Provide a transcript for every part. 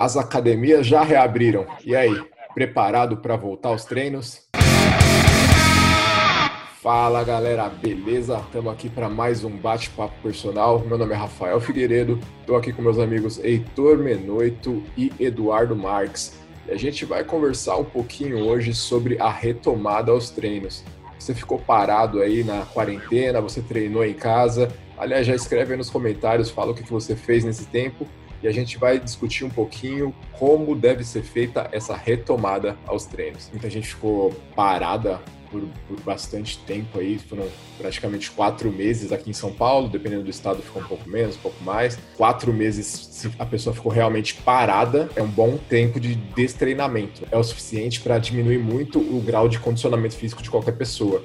As academias já reabriram. E aí, preparado para voltar aos treinos? Fala galera, beleza? Estamos aqui para mais um bate-papo personal. Meu nome é Rafael Figueiredo, estou aqui com meus amigos Heitor Menoito e Eduardo Marques. E a gente vai conversar um pouquinho hoje sobre a retomada aos treinos. Você ficou parado aí na quarentena, você treinou em casa. Aliás, já escreve aí nos comentários, fala o que você fez nesse tempo e a gente vai discutir um pouquinho como deve ser feita essa retomada aos treinos. Muita gente ficou parada por, por, bastante tempo aí, foram praticamente quatro meses aqui em São Paulo, dependendo do estado ficou um pouco menos, um pouco mais. Quatro meses, se a pessoa ficou realmente parada, é um bom tempo de destreinamento. É o suficiente para diminuir muito o grau de condicionamento físico de qualquer pessoa.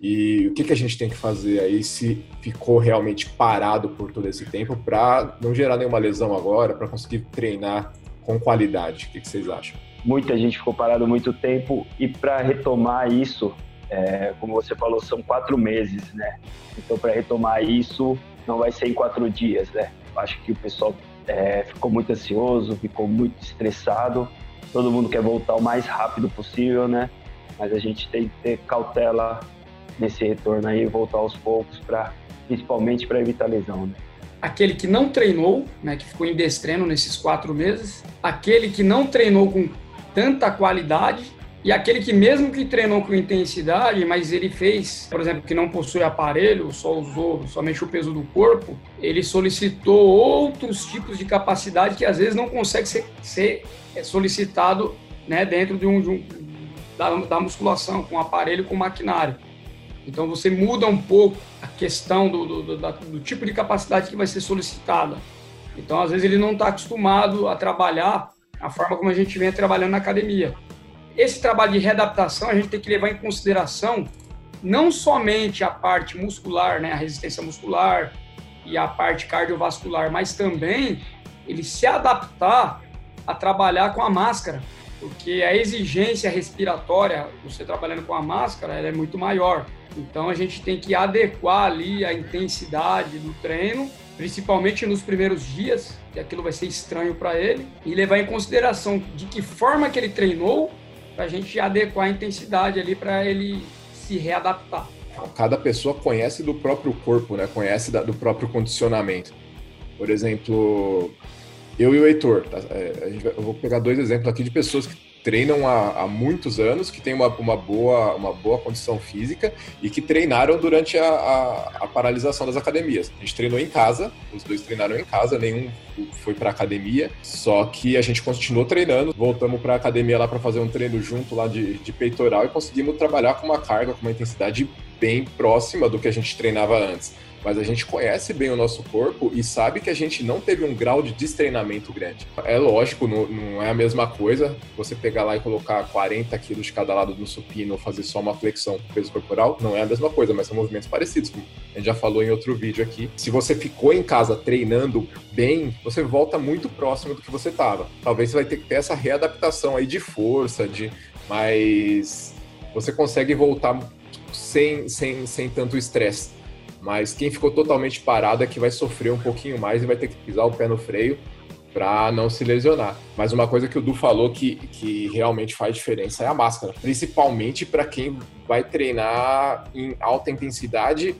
E o que, que a gente tem que fazer aí se ficou realmente parado por todo esse tempo para não gerar nenhuma lesão agora, para conseguir treinar com qualidade? O que, que, vocês acham? Muita gente ficou parado muito tempo e para retomar isso, é, como você falou, são quatro meses, né? Então para retomar isso não vai ser em quatro dias, né? Acho que o pessoal é, ficou muito ansioso, ficou muito estressado. Todo mundo quer voltar o mais rápido possível, né? Mas a gente tem que ter cautela nesse retorno aí, voltar aos poucos, para principalmente para evitar lesão. Né? Aquele que não treinou, né, que ficou em destreino nesses quatro meses, aquele que não treinou com tanta qualidade e aquele que mesmo que treinou com intensidade, mas ele fez, por exemplo, que não possui aparelho, só usou somente o peso do corpo, ele solicitou outros tipos de capacidade que às vezes não consegue ser, ser é, solicitado né, dentro de um, de um da, da musculação, com aparelho, com maquinário. Então você muda um pouco a questão do, do, do, do tipo de capacidade que vai ser solicitada. Então, às vezes, ele não está acostumado a trabalhar a forma como a gente vem trabalhando na academia. Esse trabalho de readaptação a gente tem que levar em consideração não somente a parte muscular, né, a resistência muscular e a parte cardiovascular, mas também ele se adaptar a trabalhar com a máscara, porque a exigência respiratória, você trabalhando com a máscara, ela é muito maior. Então a gente tem que adequar ali a intensidade do treino, principalmente nos primeiros dias, que aquilo vai ser estranho para ele, e levar em consideração de que forma que ele treinou, para a gente adequar a intensidade ali para ele se readaptar. Cada pessoa conhece do próprio corpo, né? Conhece do próprio condicionamento. Por exemplo, eu e o Heitor, tá? é, eu vou pegar dois exemplos aqui de pessoas que treinam há, há, muitos anos, que têm uma, uma, boa, uma boa condição física e que treinaram durante a, a, a, paralisação das academias. A gente treinou em casa, os dois treinaram em casa, nenhum foi para academia, só que a gente continuou treinando, voltamos para a academia lá para fazer um treino junto lá de, de peitoral e conseguimos trabalhar com uma carga, com uma intensidade bem próxima do que a gente treinava antes mas a gente conhece bem o nosso corpo e sabe que a gente não teve um grau de destreinamento grande. É lógico, não, não é a mesma coisa você pegar lá e colocar 40 quilos de cada lado no supino ou fazer só uma flexão com peso corporal, não é a mesma coisa, mas são movimentos parecidos, como a gente já falou em outro vídeo aqui. Se você ficou em casa treinando bem, você volta muito próximo do que você estava. Talvez você vai ter que ter essa readaptação aí de força, de mas você consegue voltar sem, sem, sem tanto estresse mas quem ficou totalmente parado é que vai sofrer um pouquinho mais e vai ter que pisar o pé no freio para não se lesionar. Mas uma coisa que o Du falou que, que realmente faz diferença é a máscara, principalmente para quem vai treinar em alta intensidade,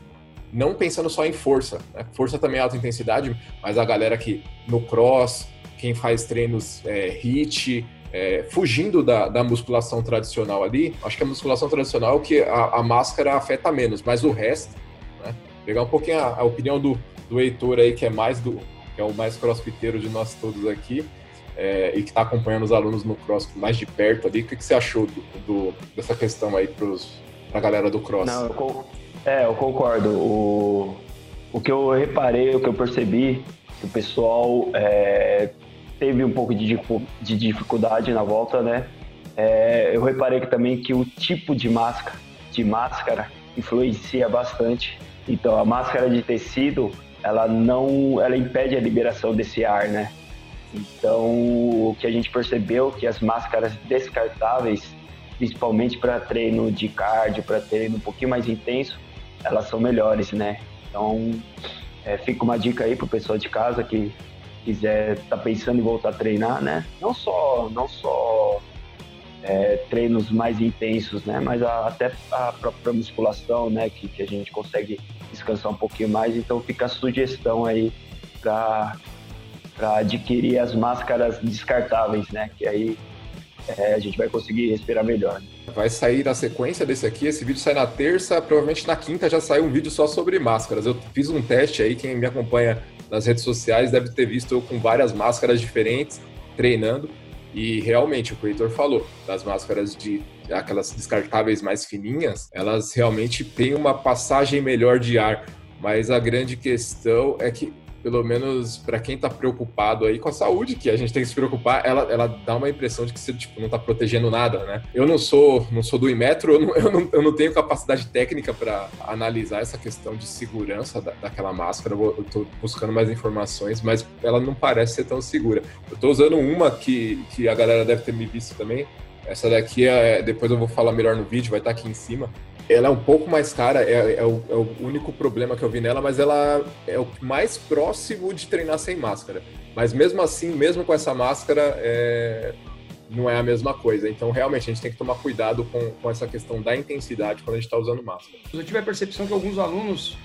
não pensando só em força. Né? Força também é alta intensidade, mas a galera que no cross, quem faz treinos é, HIIT, é, fugindo da, da, musculação tradicional ali, acho que a musculação tradicional é o que a, a máscara afeta menos, mas o resto pegar um pouquinho a, a opinião do, do Heitor aí, que é mais do que é o mais crossfiteiro de nós todos aqui, é, e que está acompanhando os alunos no cross mais de perto ali. O que, que você achou do, do, dessa questão aí para a galera do cross? Não, eu, é, eu concordo. O, o que eu reparei, o que eu percebi, que o pessoal é, teve um pouco de, de dificuldade na volta, né? É, eu reparei que também que o tipo de máscara, de máscara influencia bastante então a máscara de tecido, ela não, ela impede a liberação desse ar, né? Então o que a gente percebeu que as máscaras descartáveis, principalmente para treino de cardio, para treino um pouquinho mais intenso, elas são melhores, né? Então é, fica uma dica aí pro pessoal de casa que quiser tá pensando em voltar a treinar, né? Não só, não só é, treinos mais intensos, né? Mas a, até a própria musculação, né? Que, que a gente consegue descansar um pouquinho mais. Então fica a sugestão aí para adquirir as máscaras descartáveis, né? Que aí é, a gente vai conseguir respirar melhor. Vai sair na sequência desse aqui, esse vídeo sai na terça, provavelmente na quinta já sai um vídeo só sobre máscaras. Eu fiz um teste aí, quem me acompanha nas redes sociais deve ter visto eu com várias máscaras diferentes, treinando. E realmente, o Heitor falou, das máscaras de aquelas descartáveis mais fininhas, elas realmente têm uma passagem melhor de ar. Mas a grande questão é que pelo menos para quem está preocupado aí com a saúde, que a gente tem que se preocupar, ela, ela dá uma impressão de que você tipo, não está protegendo nada, né? Eu não sou não sou do Imetro, eu não, eu não, eu não tenho capacidade técnica para analisar essa questão de segurança da, daquela máscara, eu estou buscando mais informações, mas ela não parece ser tão segura. Eu estou usando uma que, que a galera deve ter me visto também, essa daqui, é, depois eu vou falar melhor no vídeo, vai estar tá aqui em cima. Ela é um pouco mais cara, é, é, o, é, o, único problema que eu vi nela, mas ela é o mais próximo de treinar sem máscara. Mas mesmo assim, mesmo com essa máscara, é, não é a mesma coisa. Então, realmente, a gente tem que tomar cuidado com, com essa questão da intensidade quando a gente está usando máscara. Eu tive a percepção que alguns alunos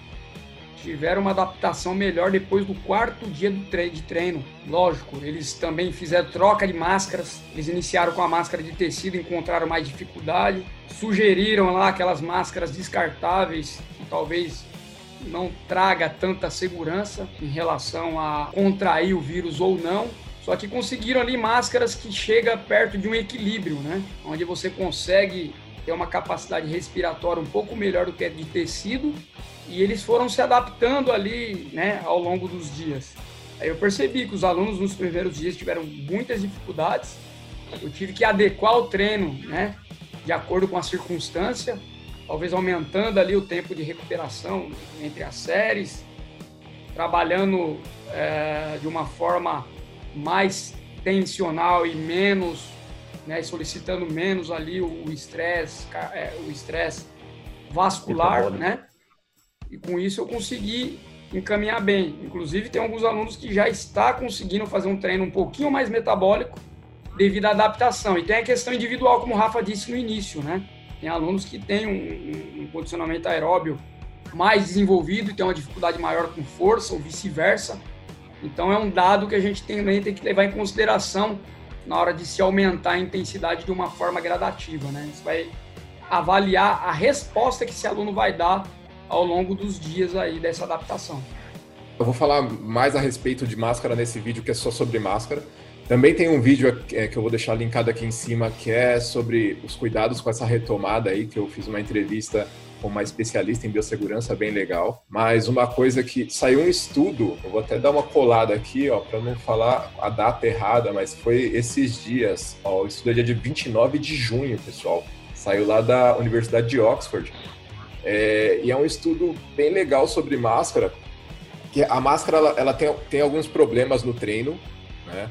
tiveram uma adaptação melhor depois do quarto dia do tre de treino. Lógico, eles também fizeram troca de máscaras, eles iniciaram com a máscara de tecido, encontraram mais dificuldade, sugeriram lá aquelas máscaras descartáveis, que talvez não traga tanta segurança em relação a contrair o vírus ou não. Só que conseguiram ali máscaras que chega perto de um equilíbrio, né? Onde você consegue ter uma capacidade respiratória um pouco melhor do que a de tecido e eles foram se adaptando ali, né, ao longo dos dias. Aí eu percebi que os alunos nos primeiros dias tiveram muitas dificuldades. Eu tive que adequar o treino, né, de acordo com a circunstância, talvez aumentando ali o tempo de recuperação entre as séries, trabalhando é, de uma forma mais tensional e menos, né, solicitando menos ali o estresse, é, o estresse vascular, né? E com isso eu consegui encaminhar bem. Inclusive, tem alguns alunos que já está conseguindo fazer um treino um pouquinho mais metabólico devido à adaptação. E tem a questão individual, como o Rafa disse no início, né? Tem alunos que têm um, um condicionamento aeróbio mais desenvolvido e tem uma dificuldade maior com força ou vice-versa. Então, é um dado que a gente também tem que levar em consideração na hora de se aumentar a intensidade de uma forma gradativa, né? Você vai avaliar a resposta que esse aluno vai dar ao longo dos dias aí dessa adaptação. Eu vou falar mais a respeito de máscara nesse vídeo que é só sobre máscara. Também tem um vídeo é, que eu vou deixar linkado aqui em cima que é sobre os cuidados com essa retomada aí, que eu fiz uma entrevista com uma especialista em biossegurança bem legal. Mas uma coisa que saiu um estudo, eu vou até dar uma colada aqui, ó, para não falar a data errada, mas foi esses dias, ó, o estudo é dia de 29 de junho, pessoal. Saiu lá da Universidade de Oxford. É, e é um estudo bem legal sobre máscara, que a máscara ela, ela tem, tem alguns problemas no treino, né?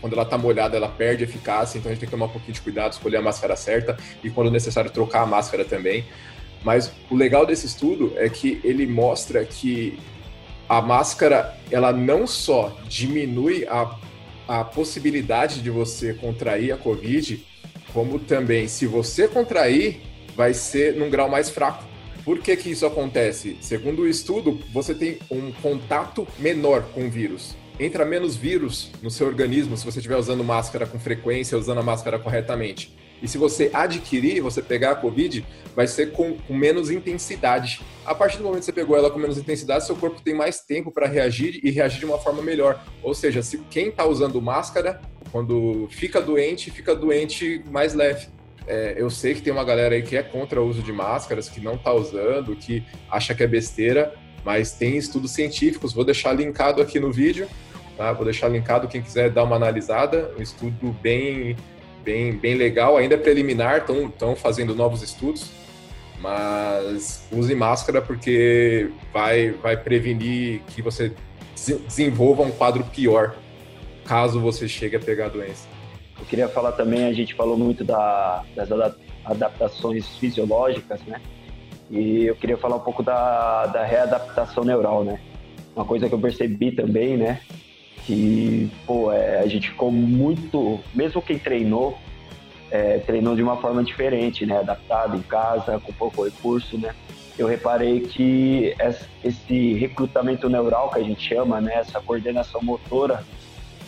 Quando ela está molhada, ela perde eficácia, então a gente tem que tomar um pouquinho de cuidado, escolher a máscara certa e, quando necessário, trocar a máscara também. Mas o legal desse estudo é que ele mostra que a máscara, ela não só diminui a, a possibilidade de você contrair a Covid, como também, se você contrair, vai ser num grau mais fraco. Por que, que isso acontece? Segundo o estudo, você tem um contato menor com o vírus. Entra menos vírus no seu organismo se você estiver usando máscara com frequência, usando a máscara corretamente. E se você adquirir, você pegar a Covid, vai ser com, com, menos intensidade. A partir do momento que você pegou ela com menos intensidade, seu corpo tem mais tempo para reagir e reagir de uma forma melhor. Ou seja, se quem está usando máscara, quando fica doente, fica doente mais leve. É, eu sei que tem uma galera aí que é contra o uso de máscaras, que não está usando, que acha que é besteira, mas tem estudos científicos, vou deixar linkado aqui no vídeo, tá? Vou deixar linkado quem quiser dar uma analisada, um estudo bem, bem, bem legal, ainda é preliminar, estão fazendo novos estudos, mas use máscara porque vai, vai prevenir que você desenvolva um quadro pior caso você chegue a pegar a doença. Queria falar também, a gente falou muito da, das adaptações fisiológicas, né? E eu queria falar um pouco da, da readaptação neural, né? Uma coisa que eu percebi também, né? que, pô, é, a gente ficou muito, mesmo quem treinou, é, treinou de uma forma diferente, né? Adaptado em casa, com pouco recurso, né? Eu reparei que esse recrutamento neural que a gente chama, né? Essa coordenação motora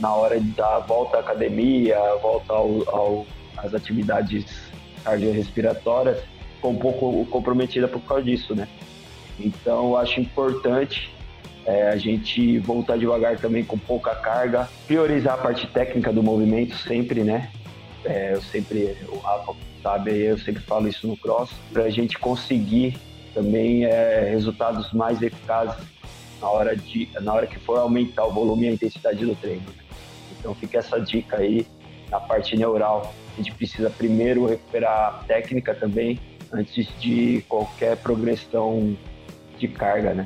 na hora da volta à academia, volta ao, ao, às atividades cardiorrespiratórias, ficou um pouco comprometida por causa disso, né? Então, eu acho importante é, a gente voltar devagar também com pouca carga, priorizar a parte técnica do movimento sempre, né? É, eu sempre, o Rafa sabe, eu sempre falo isso no cross, para a gente conseguir também é, resultados mais eficazes na hora, de, na hora que for aumentar o volume e a intensidade do treino. Então fica essa dica aí na parte neural. A gente precisa primeiro recuperar a técnica também, antes de qualquer progressão de carga, né?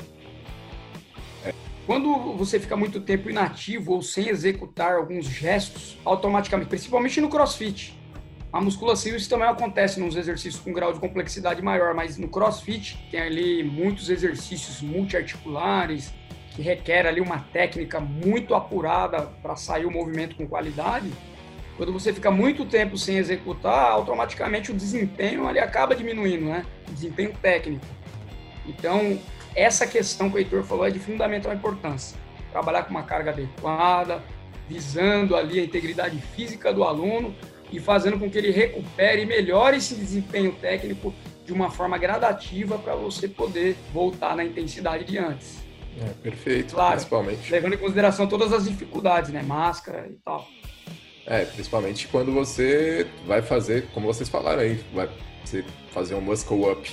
Quando você fica muito tempo inativo ou sem executar alguns gestos, automaticamente, principalmente no crossfit, a musculação isso também acontece nos exercícios com grau de complexidade maior, mas no crossfit tem ali muitos exercícios multiarticulares que requer ali uma técnica muito apurada para sair o movimento com qualidade. Quando você fica muito tempo sem executar, automaticamente o desempenho ali acaba diminuindo, né? O desempenho técnico. Então, essa questão que o Heitor falou é de fundamental importância. Trabalhar com uma carga adequada, visando ali a integridade física do aluno e fazendo com que ele recupere e melhore esse desempenho técnico de uma forma gradativa para você poder voltar na intensidade de antes. É, perfeito, claro, principalmente. Levando em consideração todas as dificuldades, né? Máscara e tal. É, principalmente quando você vai fazer, como vocês falaram aí, vai você fazer um muscle up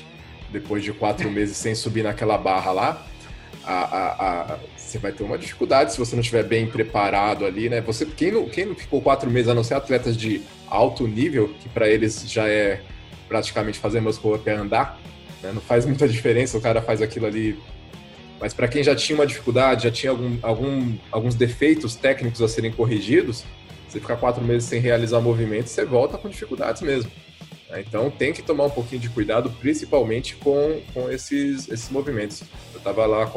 depois de quatro meses sem subir naquela barra lá, a, a, a, você vai ter uma dificuldade se você não estiver bem preparado ali, né? Você, quem não, quem não ficou quatro meses, a não ser atletas de alto nível, que para eles já é praticamente fazer muscle up é andar, né? não faz muita diferença, o cara faz aquilo ali. Mas para quem já tinha uma dificuldade, já tinha algum, algum, alguns defeitos técnicos a serem corrigidos, você ficar quatro meses sem realizar movimentos, você volta com dificuldades mesmo. Né? Então tem que tomar um pouquinho de cuidado, principalmente com, com esses, esses movimentos. Eu estava lá,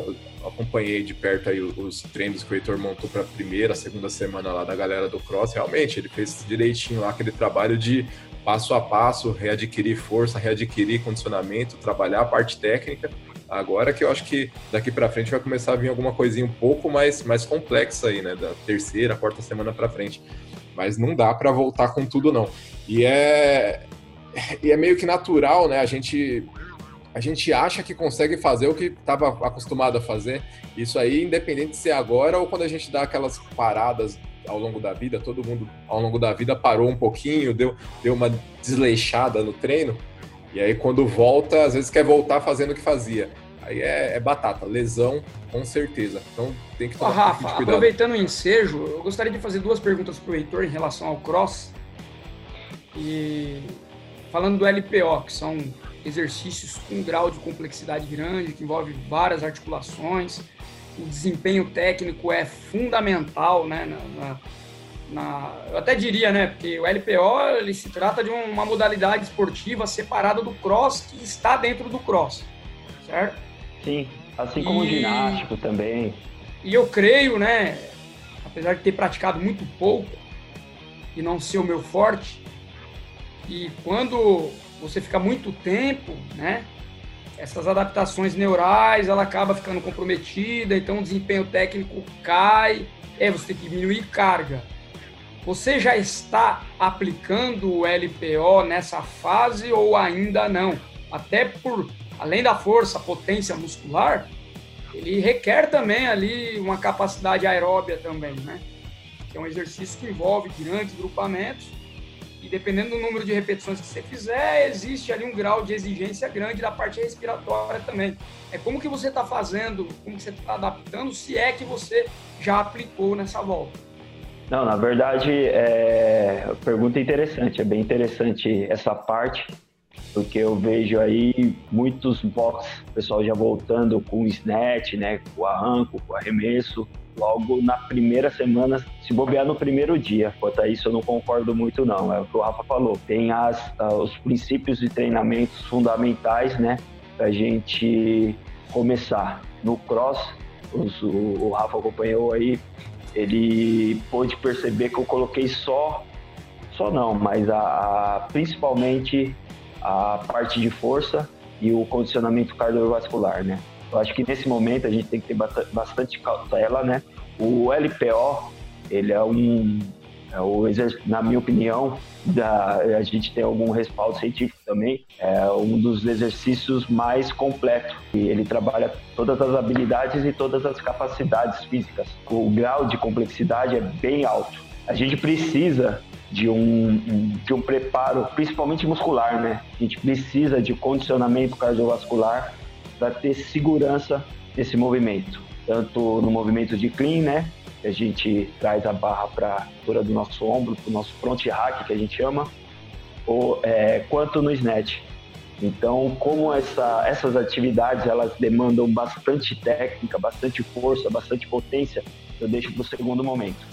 acompanhei de perto aí os treinos que o Heitor montou para a primeira, segunda semana lá da galera do Cross. Realmente, ele fez direitinho lá aquele trabalho de passo a passo, readquirir força, readquirir condicionamento, trabalhar a parte técnica. Agora que eu acho que daqui para frente vai começar a vir alguma coisinha um pouco mais, mais complexa aí, né? Da terceira, quarta semana para frente. Mas não dá para voltar com tudo, não. E é, e é meio que natural, né? A gente a gente acha que consegue fazer o que estava acostumado a fazer. Isso aí, independente de ser agora ou quando a gente dá aquelas paradas ao longo da vida, todo mundo ao longo da vida parou um pouquinho, deu, deu uma desleixada no treino, e aí quando volta, às vezes quer voltar fazendo o que fazia. Aí é, é batata, lesão, com certeza. Então tem que tomar Ô, Rafa, cuidado. aproveitando o ensejo, eu gostaria de fazer duas perguntas para o Heitor em relação ao cross. E falando do LPO, que são exercícios com um grau de complexidade grande, que envolve várias articulações, o desempenho técnico é fundamental, né? Na, na, na, eu até diria, né? Porque o LPO ele se trata de uma modalidade esportiva separada do cross que está dentro do cross, certo? Sim, assim como e, o ginástico também. E eu creio, né? Apesar de ter praticado muito pouco e não ser o meu forte, e quando você fica muito tempo, né? Essas adaptações neurais, ela acaba ficando comprometida, então o desempenho técnico cai, é, você tem que diminuir carga. Você já está aplicando o LPO nessa fase ou ainda não? Até por, além da força, potência muscular, ele requer também ali uma capacidade aeróbia também, né? Que é um exercício que envolve grandes grupamentos e dependendo do número de repetições que você fizer, existe ali um grau de exigência grande da parte respiratória também. É como que você está fazendo, como que você está adaptando, se é que você já aplicou nessa volta. Não, na verdade, é... pergunta interessante, é bem interessante essa parte, porque eu vejo aí muitos box, pessoal já voltando com o snatch, né, com o arranco, com o arremesso, logo na primeira semana, se bobear no primeiro dia. Quanto a isso, eu não concordo muito, não. É o que o Rafa falou. Tem as, uh, os princípios de treinamentos fundamentais, né? Pra gente começar. No cross, os, o, o Rafa acompanhou aí, ele pôde perceber que eu coloquei só, só não, mas a, a principalmente a parte de força e o condicionamento cardiovascular, né? Eu acho que nesse momento a gente tem que ter bastante cautela, né? O LPO, ele é um, é o, na minha opinião, da, a gente tem algum respaldo científico também, é um dos exercícios mais completos. Ele trabalha todas as habilidades e todas as capacidades físicas. O grau de complexidade é bem alto. A gente precisa de um, de um preparo, principalmente muscular, né? A gente precisa de condicionamento cardiovascular para ter segurança nesse movimento, tanto no movimento de clean, né? A gente traz a barra para a altura do nosso ombro, para o nosso front rack, que a gente chama, ou, é, quanto no snatch. Então, como essa, essas atividades elas demandam bastante técnica, bastante força, bastante potência, eu deixo para o segundo momento.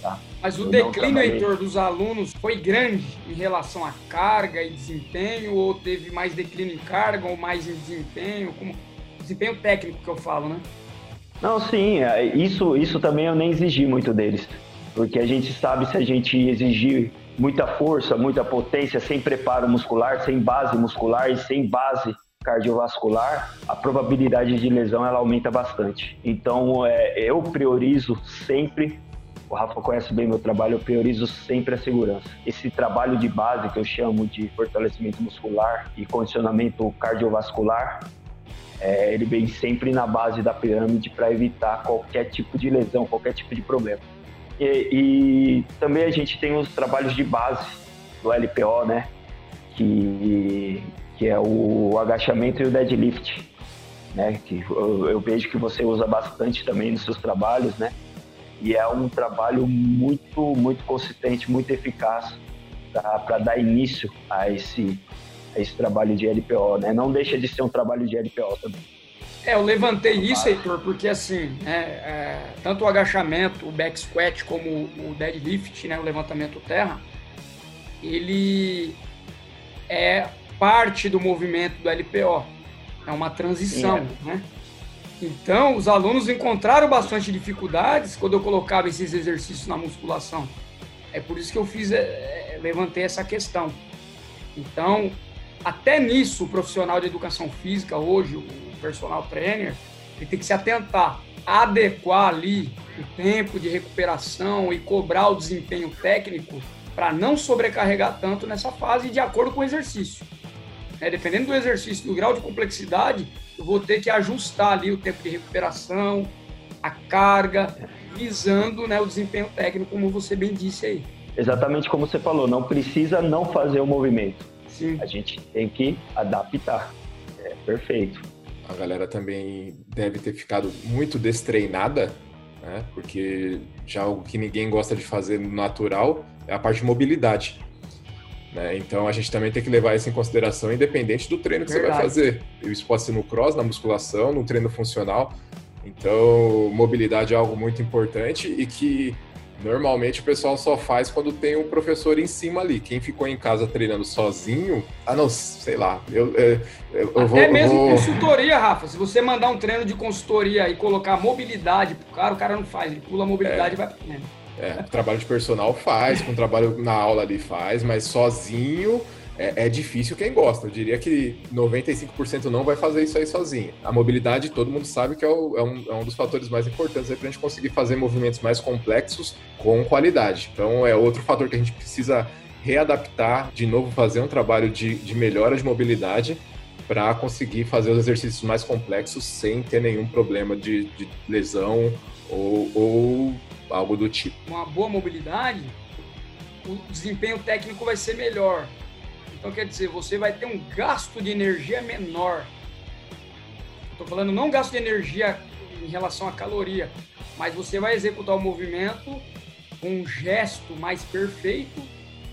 Tá? Mas o eu declínio, Heitor, dos alunos foi grande em relação à carga e desempenho, ou teve mais declínio em carga ou mais em desempenho? Como... Desempenho técnico que eu falo, né? Não, sim, é, isso, isso também eu nem exigi muito deles, porque a gente sabe se a gente exigir muita força, muita potência, sem preparo muscular, sem base muscular e sem base cardiovascular, a probabilidade de lesão ela aumenta bastante. Então, é, eu priorizo sempre o Rafa conhece bem meu trabalho, eu priorizo sempre a segurança. Esse trabalho de base que eu chamo de fortalecimento muscular e condicionamento cardiovascular, é, ele vem sempre na base da pirâmide para evitar qualquer tipo de lesão, qualquer tipo de problema. E, e, também a gente tem os trabalhos de base do LPO, né? Que, que é o agachamento e o deadlift, né? Que eu, eu vejo que você usa bastante também nos seus trabalhos, né? E é um trabalho muito, muito consistente, muito eficaz para dar início a esse, esse trabalho de LPO, né? Não deixa de ser um trabalho de LPO também. É, eu levantei isso, Heitor, porque assim, é, é, tanto o agachamento, o back squat, como o deadlift, né, o levantamento terra, ele é parte do movimento do LPO. É uma transição, Sim, é. né? Então, os alunos encontraram bastante dificuldades quando eu colocava esses exercícios na musculação. É por isso que eu fiz, é, é, levantei essa questão. Então, até nisso, o profissional de educação física hoje, o personal trainer, ele tem que se atentar, adequar ali o tempo de recuperação e cobrar o desempenho técnico para não sobrecarregar tanto nessa fase de acordo com o exercício. É, dependendo do exercício, do grau de complexidade, eu vou ter que ajustar ali o tempo de recuperação, a carga, visando né, o desempenho técnico, como você bem disse aí. Exatamente como você falou, não precisa não fazer o movimento. Sim. A gente tem que adaptar. É perfeito. A galera também deve ter ficado muito destreinada, né? Porque já algo que ninguém gosta de fazer no natural é a parte de mobilidade. Né? Então a gente também tem que levar isso em consideração, independente do treino que Verdade. você vai fazer. Isso pode ser no cross, na musculação, no treino funcional. Então, mobilidade é algo muito importante e que normalmente o pessoal só faz quando tem um professor em cima ali. Quem ficou em casa treinando sozinho, ah, não, sei lá. Eu, eu, eu Até vou, mesmo vou... consultoria, Rafa. Se você mandar um treino de consultoria e colocar mobilidade pro cara, o cara não faz. Ele pula a mobilidade é. e vai pro treino. É, trabalho de personal faz, com trabalho na aula ali faz, mas sozinho é, é, difícil quem gosta. Eu diria que 95% não vai fazer isso aí sozinho. A mobilidade, todo mundo sabe que é, o, é, um, é um, dos fatores mais importantes para a gente conseguir fazer movimentos mais complexos com qualidade. Então, é outro fator que a gente precisa readaptar, de novo, fazer um trabalho de, de melhora de mobilidade para conseguir fazer os exercícios mais complexos sem ter nenhum problema de, de lesão ou, ou algo do tipo. Uma boa mobilidade, o desempenho técnico vai ser melhor. Então, quer dizer, você vai ter um gasto de energia menor. Estou falando não gasto de energia em relação à caloria, mas você vai executar o movimento com um gesto mais perfeito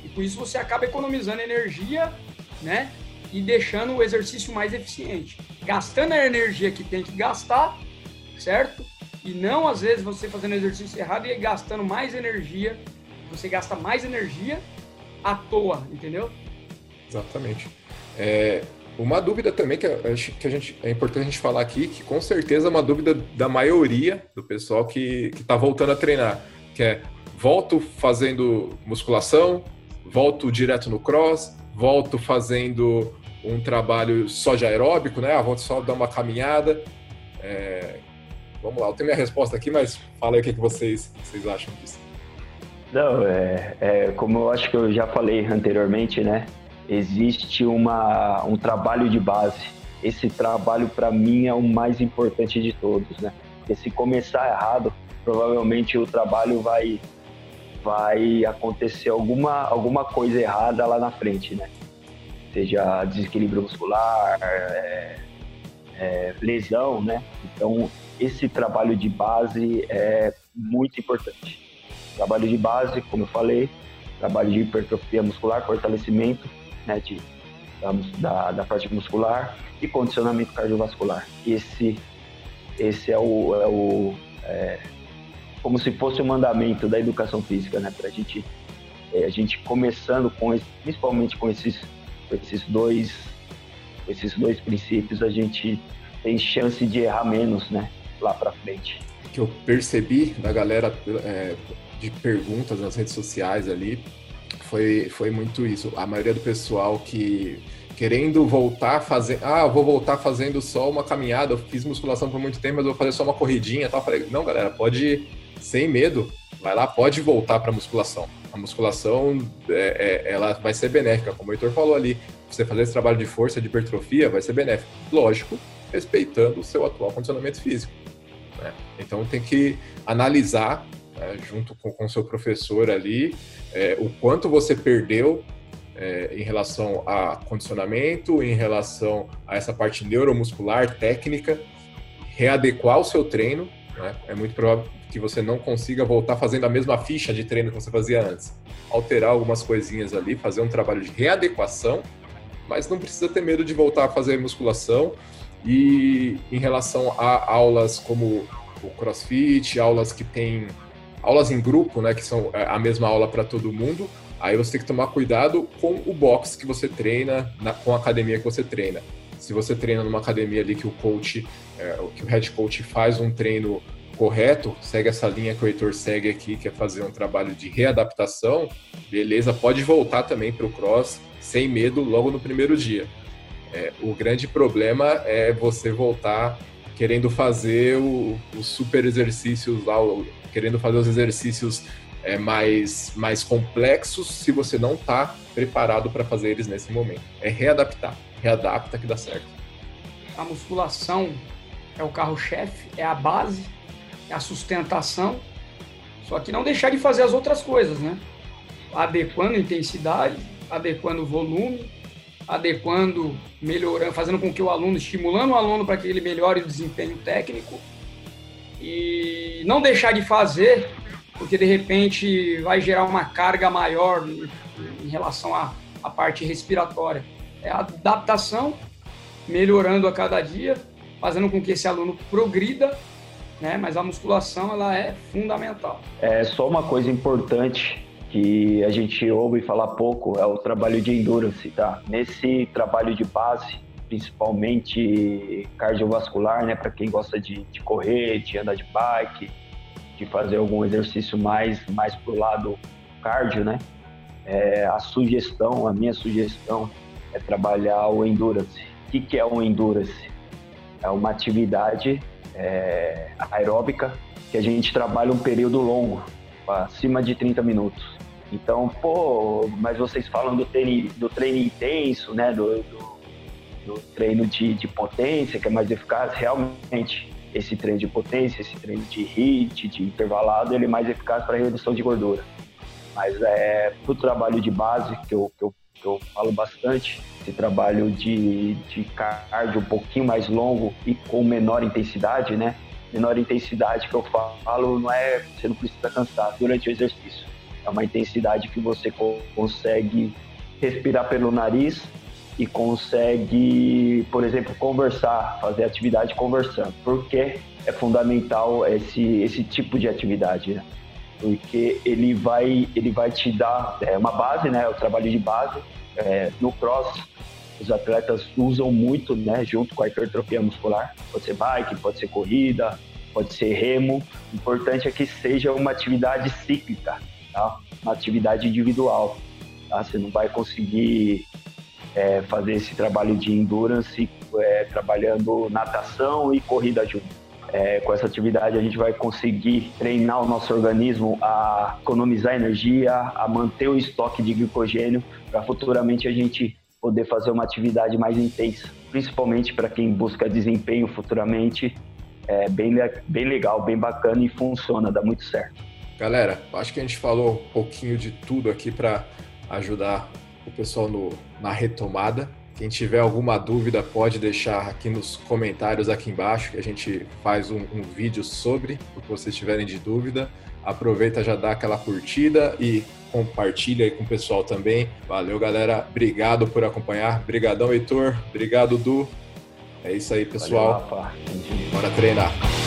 e com isso você acaba economizando energia, né? E deixando o exercício mais eficiente. Gastando a energia que tem que gastar, certo? E não, às vezes, você fazendo exercício errado e gastando mais energia. Você gasta mais energia à toa, entendeu? Exatamente. É, Uma dúvida também que, acho que a gente, é importante a gente falar aqui, que com certeza é uma dúvida da maioria do pessoal que está voltando a treinar, que é volto fazendo musculação, volto direto no cross, volto fazendo um trabalho só de aeróbico, né? Ah, volto só dar uma caminhada. É... Vamos lá, eu tenho minha resposta aqui, mas fala aí o que, que vocês, vocês acham disso. Não, é, é, como eu acho que eu já falei anteriormente, né? Existe uma, um trabalho de base. Esse trabalho, para mim, é o mais importante de todos, né? Porque se começar errado, provavelmente o trabalho vai, vai acontecer alguma, alguma coisa errada lá na frente, né? Seja desequilíbrio muscular, é, é, lesão, né? Então, esse trabalho de base é muito importante. Trabalho de base, como eu falei, trabalho de hipertrofia muscular, fortalecimento né, de, da, da parte muscular e condicionamento cardiovascular. Esse, esse é o, é o é, como se fosse o mandamento da educação física, né, para gente, é, a gente começando com principalmente com esses, com esses dois, esses dois princípios, a gente tem chance de errar menos, né, lá para frente. Que eu percebi da galera é, de perguntas nas redes sociais ali foi, foi muito isso. A maioria do pessoal que querendo voltar fazer, ah, vou voltar fazendo só uma caminhada, eu fiz musculação por muito tempo, mas vou fazer só uma corridinha, tal. falei, não, galera, pode sem medo, vai lá, pode voltar para musculação. A musculação, é, é, ela vai ser benéfica, como o Heitor falou ali. Você fazer esse trabalho de força, de hipertrofia, vai ser benéfico. Lógico, respeitando o seu atual condicionamento físico. Né? Então tem que analisar né, junto com o seu professor ali, é, o quanto você perdeu é, em relação a condicionamento, em relação a essa parte neuromuscular, técnica, readequar o seu treino. Né? É muito provável que você não consiga voltar fazendo a mesma ficha de treino que você fazia antes. Alterar algumas coisinhas ali, fazer um trabalho de readequação, mas não precisa ter medo de voltar a fazer musculação. E em relação a aulas como o CrossFit, aulas que têm aulas em grupo, né, que são é, a mesma aula para todo mundo, aí você tem que tomar cuidado com o box que você treina, na, com a academia que você treina. Se você treina numa academia ali que o coach, é, que o head coach faz um treino correto, segue essa linha que o Heitor segue aqui, que é fazer um trabalho de readaptação, beleza, pode voltar também para o cross sem medo logo no primeiro dia. É, o grande problema é você voltar querendo fazer os super exercícios lá, querendo fazer os exercícios é, mais, mais complexos se você não está preparado para fazer eles nesse momento. É readaptar. Readapta que dá certo. A musculação é o carro-chefe, é a base, é a sustentação. Só que não deixar de fazer as outras coisas, né? Adequando intensidade, adequando volume, adequando, melhorando, fazendo com que o aluno, estimulando o aluno para que ele melhore o desempenho técnico e não deixar de fazer, porque de repente vai gerar uma carga maior em relação à, à parte respiratória. É a adaptação, melhorando a cada dia, fazendo com que esse aluno progrida, né? mas a musculação ela é fundamental. É só uma coisa importante que a gente ouve falar pouco é o trabalho de endurance, tá? Nesse trabalho de base, principalmente cardiovascular, né, para quem gosta de, de, correr, de andar de bike, de fazer algum exercício mais mais pro lado cardio, né? É, a sugestão, a minha sugestão é trabalhar o endurance. O que, que é o endurance? É uma atividade é, aeróbica que a gente trabalha um período longo, acima de 30 minutos. Então, pô, mas vocês falam do treino, do treino intenso, né? Do, do do treino de, de potência, que é mais eficaz, realmente esse treino de potência, esse treino de HIIT, de intervalado, ele é mais eficaz para redução de gordura. Mas é para o trabalho de base, que eu, que eu, que eu falo bastante, esse trabalho de, de cardio um pouquinho mais longo e com menor intensidade, né? Menor intensidade que eu falo não é você não precisa cansar durante o exercício. É uma intensidade que você consegue respirar pelo nariz e consegue, por exemplo, conversar, fazer atividade conversando. Por que é fundamental esse, esse tipo de atividade? Né? Porque ele vai, ele vai te dar é, uma base, né? O trabalho de base é, no cross. os atletas usam muito, né, junto com a hipertrofia muscular. Pode ser bike, pode ser corrida, pode ser remo. O importante é que seja uma atividade cíclica, tá? uma atividade individual. Tá? Você não vai conseguir é, fazer esse trabalho de endurance é, trabalhando natação e corrida junto. É, com essa atividade a gente vai conseguir treinar o nosso organismo a economizar energia, a manter o estoque de glicogênio para futuramente a gente poder fazer uma atividade mais intensa, principalmente para quem busca desempenho futuramente. É bem, bem legal, bem bacana e funciona, dá muito certo. Galera, acho que a gente falou um pouquinho de tudo aqui para ajudar o pessoal no, na retomada. Quem tiver alguma dúvida pode deixar aqui nos comentários aqui embaixo, que a gente faz um, um vídeo sobre o que vocês tiverem de dúvida. Aproveita já dá aquela curtida e compartilha aí com o pessoal também. Valeu, galera. Obrigado por acompanhar. Obrigadão, Heitor. Obrigado, Du. É isso aí, pessoal. Valeu, Bora treinar.